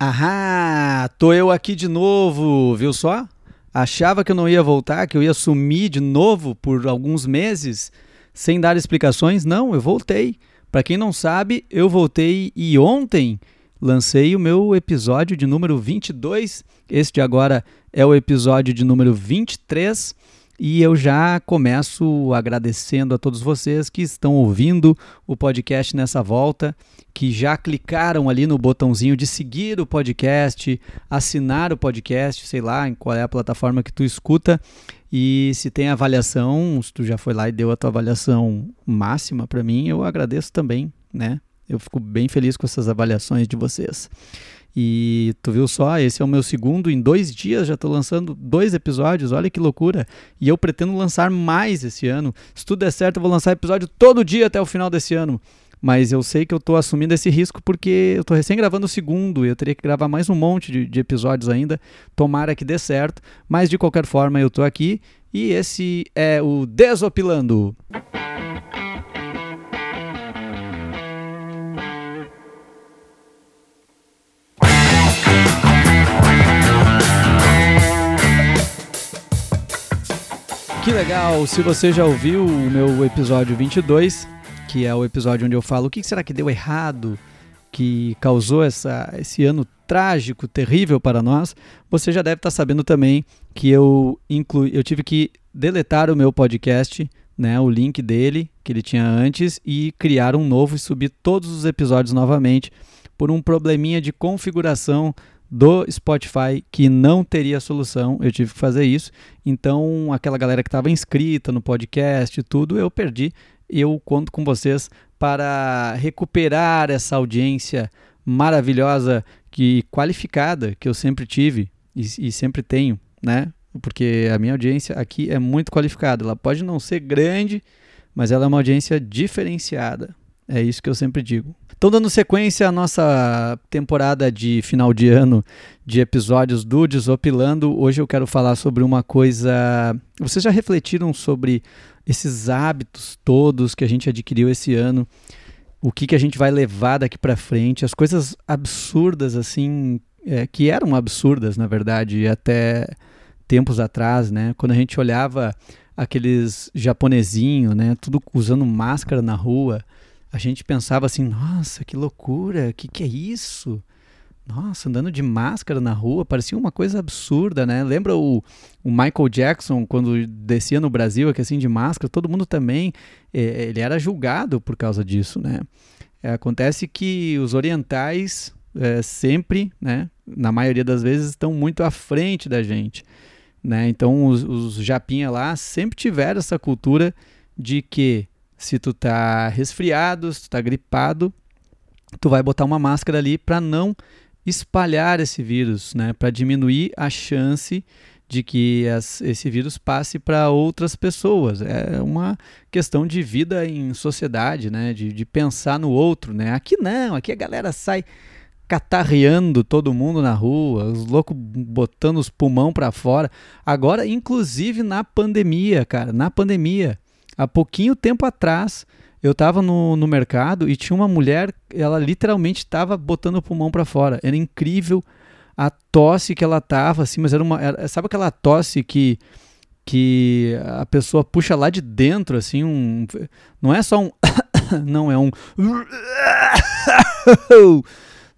Ahá, tô eu aqui de novo, viu só? Achava que eu não ia voltar, que eu ia sumir de novo por alguns meses sem dar explicações? Não, eu voltei. Para quem não sabe, eu voltei e ontem lancei o meu episódio de número 22. Este agora é o episódio de número 23 e eu já começo agradecendo a todos vocês que estão ouvindo o podcast nessa volta, que já clicaram ali no botãozinho de seguir o podcast, assinar o podcast, sei lá, em qual é a plataforma que tu escuta. E se tem avaliação, se tu já foi lá e deu a tua avaliação máxima para mim, eu agradeço também, né? Eu fico bem feliz com essas avaliações de vocês. E tu viu só, esse é o meu segundo, em dois dias já estou lançando dois episódios, olha que loucura. E eu pretendo lançar mais esse ano. Se tudo der certo, eu vou lançar episódio todo dia até o final desse ano. Mas eu sei que eu estou assumindo esse risco porque eu estou recém gravando o segundo e eu teria que gravar mais um monte de, de episódios ainda. Tomara que dê certo. Mas de qualquer forma, eu estou aqui e esse é o Desopilando. Que legal! Se você já ouviu o meu episódio 22, que é o episódio onde eu falo o que será que deu errado, que causou essa, esse ano trágico, terrível para nós, você já deve estar sabendo também que eu, inclu, eu tive que deletar o meu podcast, né, o link dele, que ele tinha antes, e criar um novo e subir todos os episódios novamente por um probleminha de configuração do Spotify que não teria solução, eu tive que fazer isso. Então, aquela galera que estava inscrita no podcast e tudo, eu perdi. Eu conto com vocês para recuperar essa audiência maravilhosa que qualificada que eu sempre tive e, e sempre tenho, né? Porque a minha audiência aqui é muito qualificada. Ela pode não ser grande, mas ela é uma audiência diferenciada. É isso que eu sempre digo. Então, dando sequência à nossa temporada de final de ano de episódios do Desopilando, hoje eu quero falar sobre uma coisa. Vocês já refletiram sobre esses hábitos todos que a gente adquiriu esse ano? O que, que a gente vai levar daqui para frente? As coisas absurdas, assim, é, que eram absurdas, na verdade, até tempos atrás, né? Quando a gente olhava aqueles japonesinhos, né? Tudo usando máscara na rua a gente pensava assim, nossa, que loucura, que que é isso? Nossa, andando de máscara na rua, parecia uma coisa absurda, né? Lembra o, o Michael Jackson, quando descia no Brasil, aqui assim, de máscara, todo mundo também, é, ele era julgado por causa disso, né? É, acontece que os orientais é, sempre, né, na maioria das vezes, estão muito à frente da gente, né? Então, os, os japinha lá sempre tiveram essa cultura de que se tu tá resfriado, se tu tá gripado, tu vai botar uma máscara ali para não espalhar esse vírus, né? Para diminuir a chance de que as, esse vírus passe para outras pessoas. É uma questão de vida em sociedade, né? De, de pensar no outro, né? Aqui não, aqui a galera sai catarreando todo mundo na rua, os loucos botando os pulmão para fora. Agora, inclusive na pandemia, cara, na pandemia, Há pouquinho tempo atrás, eu estava no, no mercado e tinha uma mulher, ela literalmente estava botando o pulmão para fora. Era incrível a tosse que ela tava, assim, mas era uma. Era, sabe aquela tosse que, que a pessoa puxa lá de dentro, assim, um. Não é só um. não, é um.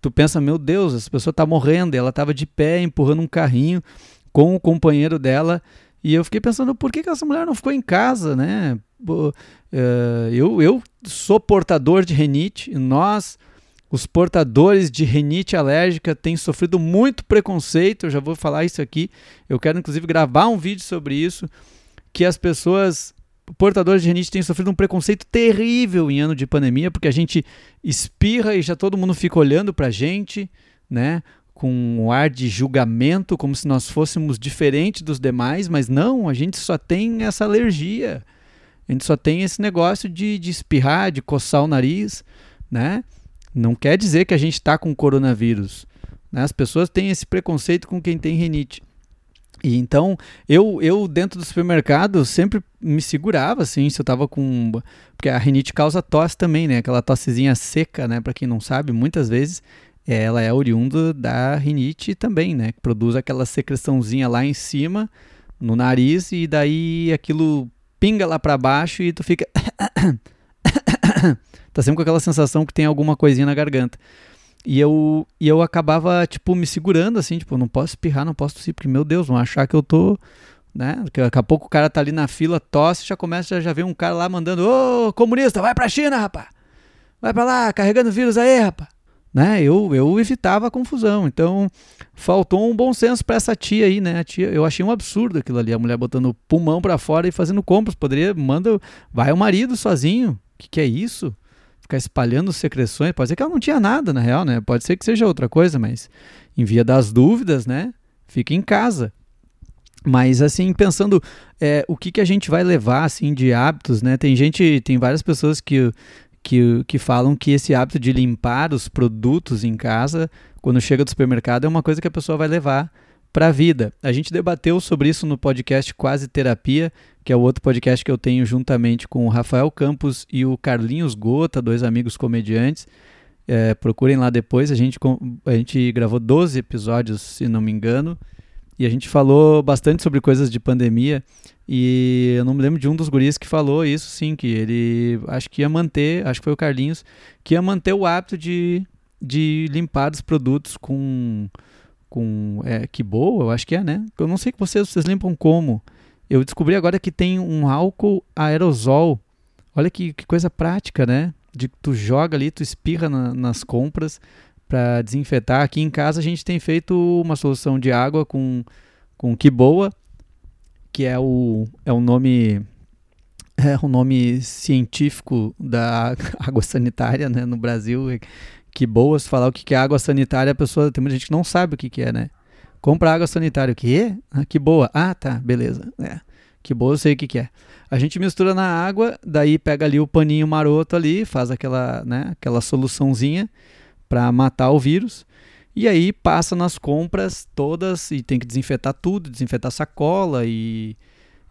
tu pensa, meu Deus, essa pessoa está morrendo. E ela estava de pé, empurrando um carrinho com o companheiro dela. E eu fiquei pensando, por que, que essa mulher não ficou em casa, né? Eh, eu, eu sou portador de renite, e nós, os portadores de renite alérgica, têm sofrido muito preconceito. Eu já vou falar isso aqui. Eu quero, inclusive, gravar um vídeo sobre isso. Que as pessoas portadores de renite têm sofrido um preconceito terrível em ano de pandemia, porque a gente espirra e já todo mundo fica olhando pra gente, né? Com um ar de julgamento, como se nós fôssemos diferentes dos demais, mas não, a gente só tem essa alergia. A gente só tem esse negócio de, de espirrar, de coçar o nariz, né? Não quer dizer que a gente está com coronavírus. Né? As pessoas têm esse preconceito com quem tem renite. E então, eu, eu dentro do supermercado sempre me segurava, assim, se eu tava com... Porque a rinite causa tosse também, né? Aquela tossezinha seca, né? Para quem não sabe, muitas vezes ela é oriunda da rinite também, né? Que produz aquela secreçãozinha lá em cima, no nariz, e daí aquilo pinga lá para baixo e tu fica. tá sempre com aquela sensação que tem alguma coisinha na garganta. E eu, e eu acabava, tipo, me segurando, assim, tipo, não posso espirrar, não posso tossir, porque, meu Deus, vão achar que eu tô, né? Daqui a pouco o cara tá ali na fila, tosse, já começa, já, já vem um cara lá mandando, ô, comunista, vai pra China, rapaz! Vai pra lá, carregando vírus aí, rapaz! Né? Eu, eu evitava a confusão, então faltou um bom senso para essa tia aí, né? A tia, eu achei um absurdo aquilo ali, a mulher botando o pulmão para fora e fazendo compras, poderia, manda, vai o marido sozinho, o que, que é isso? ficar espalhando secreções. Pode ser que ela não tinha nada, na real, né? Pode ser que seja outra coisa, mas em via das dúvidas, né? Fica em casa. Mas assim, pensando é, o que, que a gente vai levar assim de hábitos, né? Tem gente, tem várias pessoas que, que, que falam que esse hábito de limpar os produtos em casa, quando chega do supermercado, é uma coisa que a pessoa vai levar para a vida. A gente debateu sobre isso no podcast Quase Terapia, que é o outro podcast que eu tenho juntamente com o Rafael Campos e o Carlinhos Gota, dois amigos comediantes. É, procurem lá depois. A gente, a gente gravou 12 episódios, se não me engano, e a gente falou bastante sobre coisas de pandemia. E eu não me lembro de um dos guris que falou isso, sim, que ele acho que ia manter, acho que foi o Carlinhos, que ia manter o hábito de, de limpar os produtos com com é, que boa, eu acho que é, né? Eu não sei que vocês, vocês limpam como. Eu descobri agora que tem um álcool aerosol. Olha que, que coisa prática, né? De tu joga ali, tu espirra na, nas compras para desinfetar. Aqui em casa a gente tem feito uma solução de água com com que boa, que é o é o nome é o nome científico da água sanitária, né, no Brasil que boas falar o que é água sanitária, a pessoa tem muita gente que não sabe o que, que é, né? Compra água sanitária, o que Ah, que boa. Ah, tá, beleza. É. Que boa, eu sei o que, que é. A gente mistura na água, daí pega ali o paninho maroto ali, faz aquela, né, aquela soluçãozinha para matar o vírus. E aí passa nas compras todas e tem que desinfetar tudo, desinfetar sacola e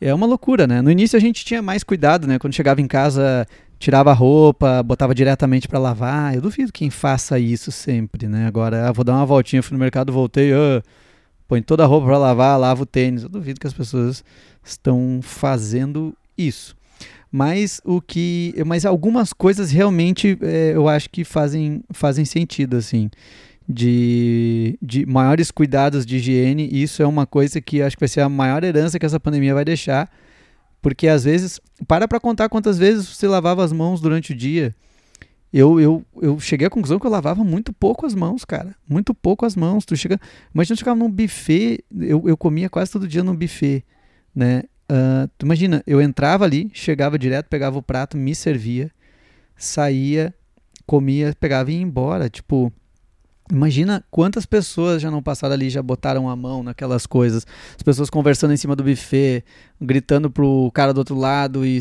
é uma loucura, né? No início a gente tinha mais cuidado, né? Quando chegava em casa, tirava a roupa, botava diretamente para lavar. Eu duvido quem faça isso sempre, né? Agora, ah, vou dar uma voltinha, fui no mercado, voltei, ah, põe toda a roupa para lavar, lava o tênis. Eu duvido que as pessoas estão fazendo isso. Mas o que, mas algumas coisas realmente é, eu acho que fazem, fazem sentido assim. De, de maiores cuidados de higiene, isso é uma coisa que acho que vai ser a maior herança que essa pandemia vai deixar porque às vezes, para para contar quantas vezes você lavava as mãos durante o dia. Eu, eu, eu cheguei à conclusão que eu lavava muito pouco as mãos, cara. Muito pouco as mãos. Tu chega, imagina tu chegava num buffet, eu, eu comia quase todo dia num buffet, né? Uh, tu imagina, eu entrava ali, chegava direto, pegava o prato, me servia, saía, comia, pegava e ia embora. Tipo, Imagina quantas pessoas já não passaram ali, já botaram a mão naquelas coisas. As pessoas conversando em cima do buffet, gritando pro cara do outro lado e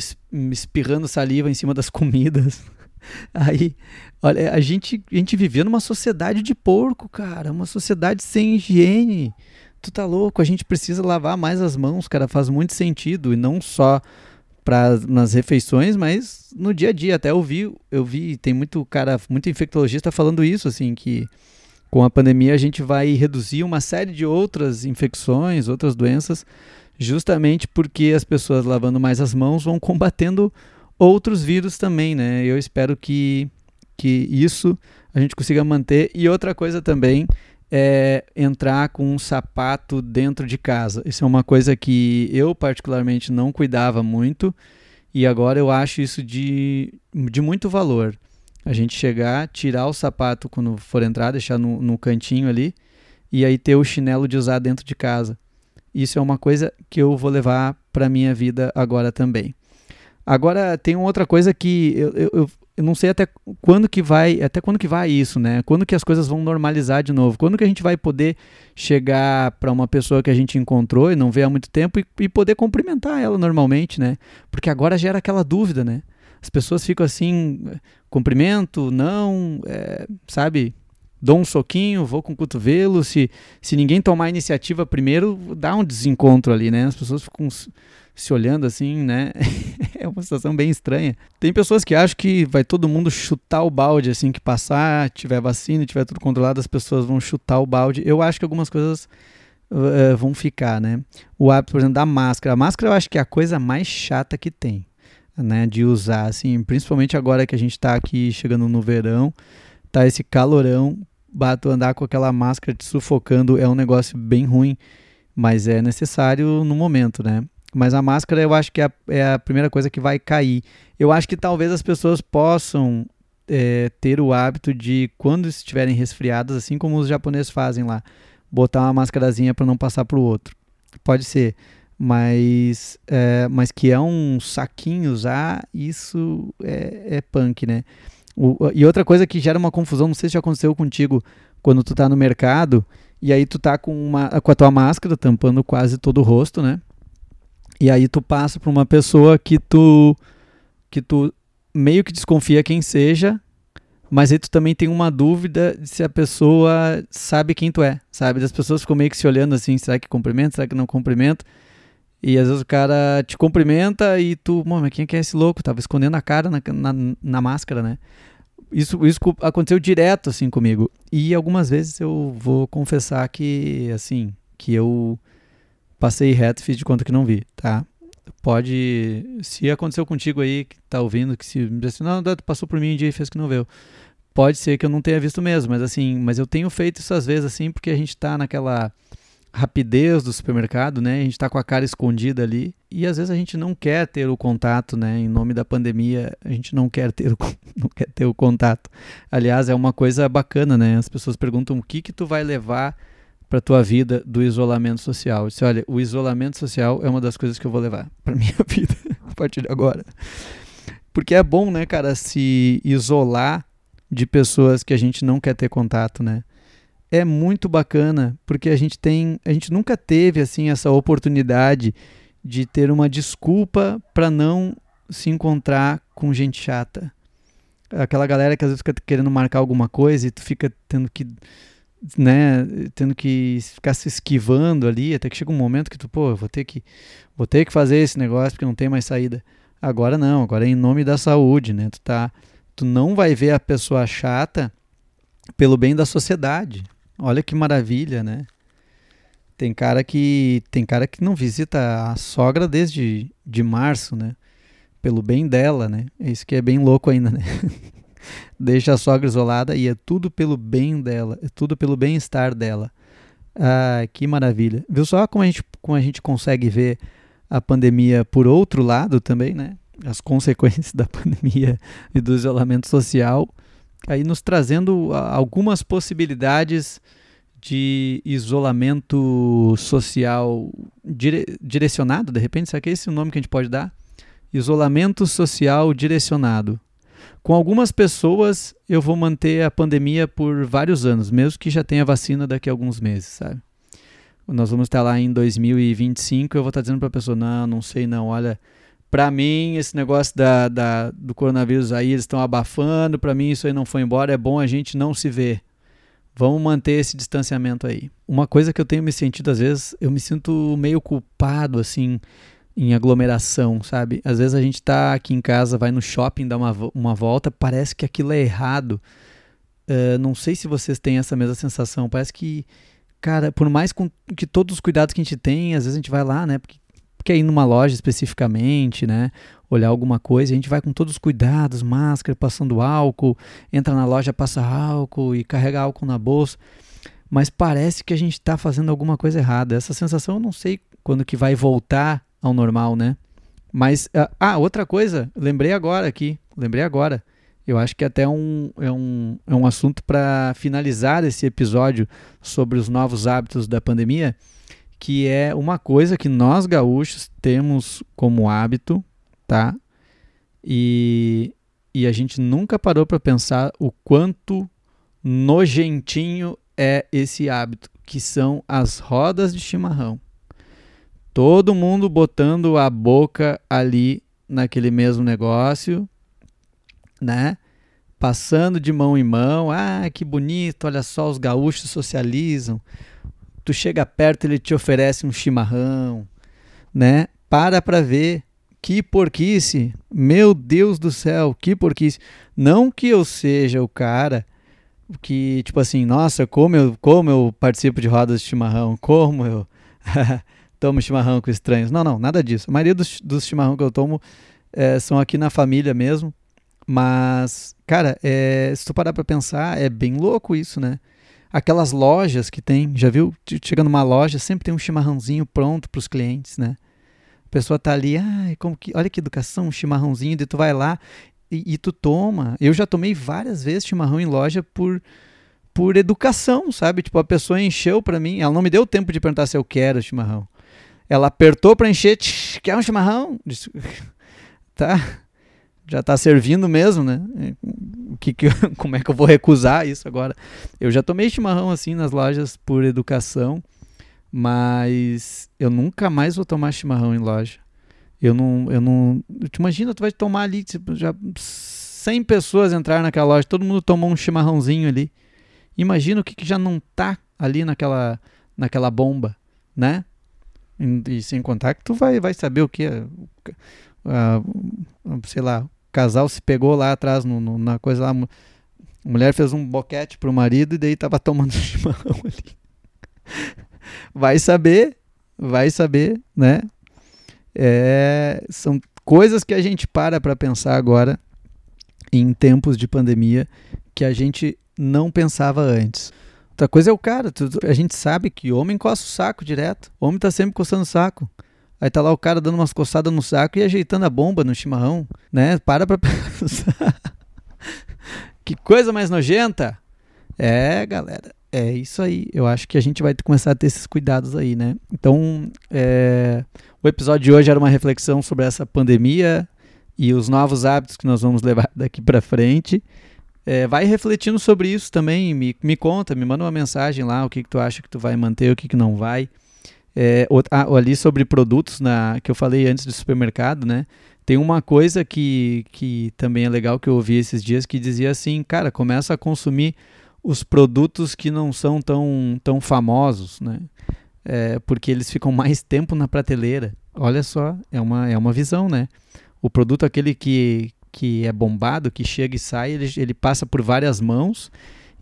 espirrando saliva em cima das comidas. Aí, olha, a gente, a gente vivia numa sociedade de porco, cara. Uma sociedade sem higiene. Tu tá louco? A gente precisa lavar mais as mãos, cara. Faz muito sentido. E não só para nas refeições, mas no dia a dia. Até eu vi, eu vi, tem muito cara, muito infectologista falando isso, assim, que com a pandemia a gente vai reduzir uma série de outras infecções, outras doenças, justamente porque as pessoas lavando mais as mãos vão combatendo outros vírus também, né? Eu espero que, que isso a gente consiga manter. E outra coisa também é entrar com um sapato dentro de casa. Isso é uma coisa que eu particularmente não cuidava muito e agora eu acho isso de, de muito valor a gente chegar, tirar o sapato quando for entrar, deixar no, no cantinho ali, e aí ter o chinelo de usar dentro de casa. Isso é uma coisa que eu vou levar para minha vida agora também. Agora tem outra coisa que eu, eu, eu, não sei até quando que vai, até quando que vai isso, né? Quando que as coisas vão normalizar de novo? Quando que a gente vai poder chegar para uma pessoa que a gente encontrou e não vê há muito tempo e, e poder cumprimentar ela normalmente, né? Porque agora gera aquela dúvida, né? As pessoas ficam assim, cumprimento, não, é, sabe? Dou um soquinho, vou com o cotovelo. Se, se ninguém tomar a iniciativa primeiro, dá um desencontro ali, né? As pessoas ficam se olhando assim, né? é uma situação bem estranha. Tem pessoas que acham que vai todo mundo chutar o balde assim que passar, tiver vacina, tiver tudo controlado, as pessoas vão chutar o balde. Eu acho que algumas coisas uh, vão ficar, né? O hábito, por exemplo, da máscara. A máscara eu acho que é a coisa mais chata que tem, né? De usar, assim, principalmente agora que a gente está aqui chegando no verão, tá esse calorão, bato andar com aquela máscara te sufocando é um negócio bem ruim, mas é necessário no momento, né? Mas a máscara eu acho que é a, é a primeira coisa que vai cair. Eu acho que talvez as pessoas possam é, ter o hábito de, quando estiverem resfriadas, assim como os japoneses fazem lá, botar uma máscarazinha para não passar para o outro. Pode ser. Mas, é, mas que é um saquinho usar, isso é, é punk, né? O, e outra coisa que gera uma confusão, não sei se já aconteceu contigo quando tu tá no mercado e aí tu tá com, uma, com a tua máscara tampando quase todo o rosto, né? E aí tu passa para uma pessoa que tu que tu meio que desconfia quem seja, mas aí tu também tem uma dúvida de se a pessoa sabe quem tu é, sabe? As pessoas ficam meio que se olhando assim, será que cumprimenta, será que não cumprimenta? E às vezes o cara te cumprimenta e tu, mano, quem é que é esse louco? Tava escondendo a cara na, na, na máscara, né? Isso, isso aconteceu direto assim comigo. E algumas vezes eu vou confessar que, assim, que eu passei reto fiz de conta que não vi, tá? Pode. Se aconteceu contigo aí, que tá ouvindo, que se. Assim, não, passou por mim um dia e fez que não viu pode ser que eu não tenha visto mesmo, mas assim, mas eu tenho feito isso às vezes assim, porque a gente está naquela rapidez do supermercado, né? A gente está com a cara escondida ali e às vezes a gente não quer ter o contato, né? Em nome da pandemia, a gente não quer ter o, não quer ter o contato. Aliás, é uma coisa bacana, né? As pessoas perguntam o que que tu vai levar para tua vida do isolamento social. Disse, olha, o isolamento social é uma das coisas que eu vou levar para minha vida a partir de agora. Porque é bom, né, cara, se isolar de pessoas que a gente não quer ter contato, né? É muito bacana, porque a gente tem, a gente nunca teve assim essa oportunidade de ter uma desculpa para não se encontrar com gente chata. Aquela galera que às vezes fica querendo marcar alguma coisa e tu fica tendo que né, tendo que ficar se esquivando ali, até que chega um momento que tu, pô, vou ter que vou ter que fazer esse negócio porque não tem mais saída. Agora não, agora é em nome da saúde, né? Tu tá tu não vai ver a pessoa chata pelo bem da sociedade. Olha que maravilha, né? Tem cara que tem cara que não visita a sogra desde de março, né? Pelo bem dela, né? É isso que é bem louco ainda, né? Deixa a sogra isolada e é tudo pelo bem dela, é tudo pelo bem-estar dela. Ah, que maravilha. Viu só como a gente como a gente consegue ver a pandemia por outro lado também, né? as consequências da pandemia e do isolamento social, aí nos trazendo algumas possibilidades de isolamento social dire direcionado, de repente, será que é esse o nome que a gente pode dar? Isolamento social direcionado. Com algumas pessoas eu vou manter a pandemia por vários anos, mesmo que já tenha vacina daqui a alguns meses, sabe? Nós vamos estar lá em 2025, eu vou estar dizendo para a pessoa, não, não sei não, olha, para mim, esse negócio da, da, do coronavírus aí, eles estão abafando. Para mim, isso aí não foi embora. É bom a gente não se ver. Vamos manter esse distanciamento aí. Uma coisa que eu tenho me sentido, às vezes, eu me sinto meio culpado, assim, em aglomeração, sabe? Às vezes a gente tá aqui em casa, vai no shopping, dá uma, uma volta, parece que aquilo é errado. Uh, não sei se vocês têm essa mesma sensação. Parece que, cara, por mais com, que todos os cuidados que a gente tem, às vezes a gente vai lá, né? Porque quer ir numa loja especificamente, né? Olhar alguma coisa, a gente vai com todos os cuidados, máscara, passando álcool, entra na loja, passa álcool e carrega álcool na bolsa. Mas parece que a gente está fazendo alguma coisa errada. Essa sensação eu não sei quando que vai voltar ao normal, né? Mas, ah, ah outra coisa, lembrei agora aqui, lembrei agora. Eu acho que até um, é, um, é um assunto para finalizar esse episódio sobre os novos hábitos da pandemia que é uma coisa que nós gaúchos temos como hábito, tá? E, e a gente nunca parou para pensar o quanto nojentinho é esse hábito, que são as rodas de chimarrão. Todo mundo botando a boca ali naquele mesmo negócio, né? Passando de mão em mão. Ah, que bonito, olha só, os gaúchos socializam tu chega perto, ele te oferece um chimarrão, né? para pra ver. Que porquice! Meu Deus do céu, que porquice! Não que eu seja o cara que, tipo assim, nossa, como eu, como eu participo de rodas de chimarrão, como eu tomo chimarrão com estranhos. Não, não, nada disso. A maioria dos, dos chimarrão que eu tomo é, são aqui na família mesmo. Mas, cara, é, se tu parar pra pensar, é bem louco isso, né? Aquelas lojas que tem, já viu? Chega numa loja, sempre tem um chimarrãozinho pronto para os clientes, né? A pessoa tá ali, ah, como que, olha que educação, um chimarrãozinho, e tu vai lá e, e, tu toma. Eu já tomei várias vezes chimarrão em loja por, por educação, sabe? Tipo, a pessoa encheu para mim, ela não me deu tempo de perguntar se eu quero chimarrão. Ela apertou para encher, quer um chimarrão? Disse, tá já está servindo mesmo, né? O que, que como é que eu vou recusar isso agora? Eu já tomei chimarrão assim nas lojas por educação, mas eu nunca mais vou tomar chimarrão em loja. Eu não, eu não. Tu imagina, tu vai tomar ali, tipo, já 100 pessoas entraram naquela loja, todo mundo tomou um chimarrãozinho ali. Imagina o que, que já não tá ali naquela, naquela bomba, né? E, sem contar que tu vai, vai saber o que é. Uh, sei lá, casal se pegou lá atrás no, no, na coisa lá. A mulher fez um boquete pro marido e daí tava tomando chimarrão ali. Vai saber, vai saber, né? É, são coisas que a gente para para pensar agora em tempos de pandemia que a gente não pensava antes. Outra coisa é o cara, a gente sabe que homem coça o saco direto. O homem tá sempre coçando o saco. Aí tá lá o cara dando umas coçadas no saco e ajeitando a bomba no chimarrão, né? Para pra que coisa mais nojenta! É, galera, é isso aí. Eu acho que a gente vai começar a ter esses cuidados aí, né? Então, é... o episódio de hoje era uma reflexão sobre essa pandemia e os novos hábitos que nós vamos levar daqui para frente. É, vai refletindo sobre isso também, me, me conta, me manda uma mensagem lá, o que, que tu acha que tu vai manter, o que, que não vai. É, ah, ali sobre produtos na, que eu falei antes do supermercado, né? Tem uma coisa que, que também é legal que eu ouvi esses dias que dizia assim, cara, começa a consumir os produtos que não são tão, tão famosos, né? É, porque eles ficam mais tempo na prateleira. Olha só, é uma, é uma visão, né? O produto aquele que, que é bombado, que chega e sai, ele, ele passa por várias mãos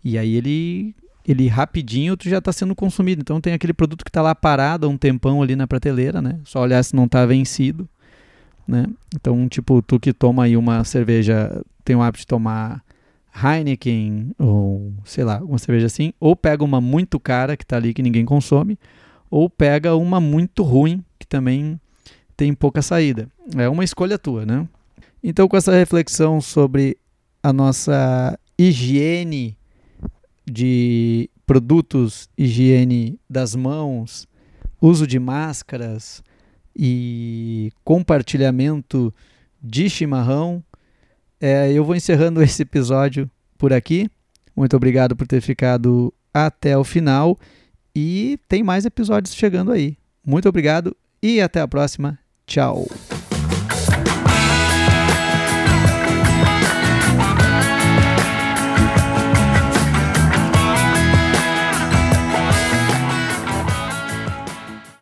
e aí ele ele rapidinho tu já está sendo consumido. Então tem aquele produto que está lá parado há um tempão ali na prateleira, né? Só olhar se não está vencido, né? Então, tipo, tu que toma aí uma cerveja, tem o hábito de tomar Heineken ou sei lá, uma cerveja assim, ou pega uma muito cara que está ali que ninguém consome, ou pega uma muito ruim que também tem pouca saída. É uma escolha tua, né? Então, com essa reflexão sobre a nossa higiene de produtos, higiene das mãos, uso de máscaras e compartilhamento de chimarrão. É, eu vou encerrando esse episódio por aqui. Muito obrigado por ter ficado até o final e tem mais episódios chegando aí. Muito obrigado e até a próxima. Tchau.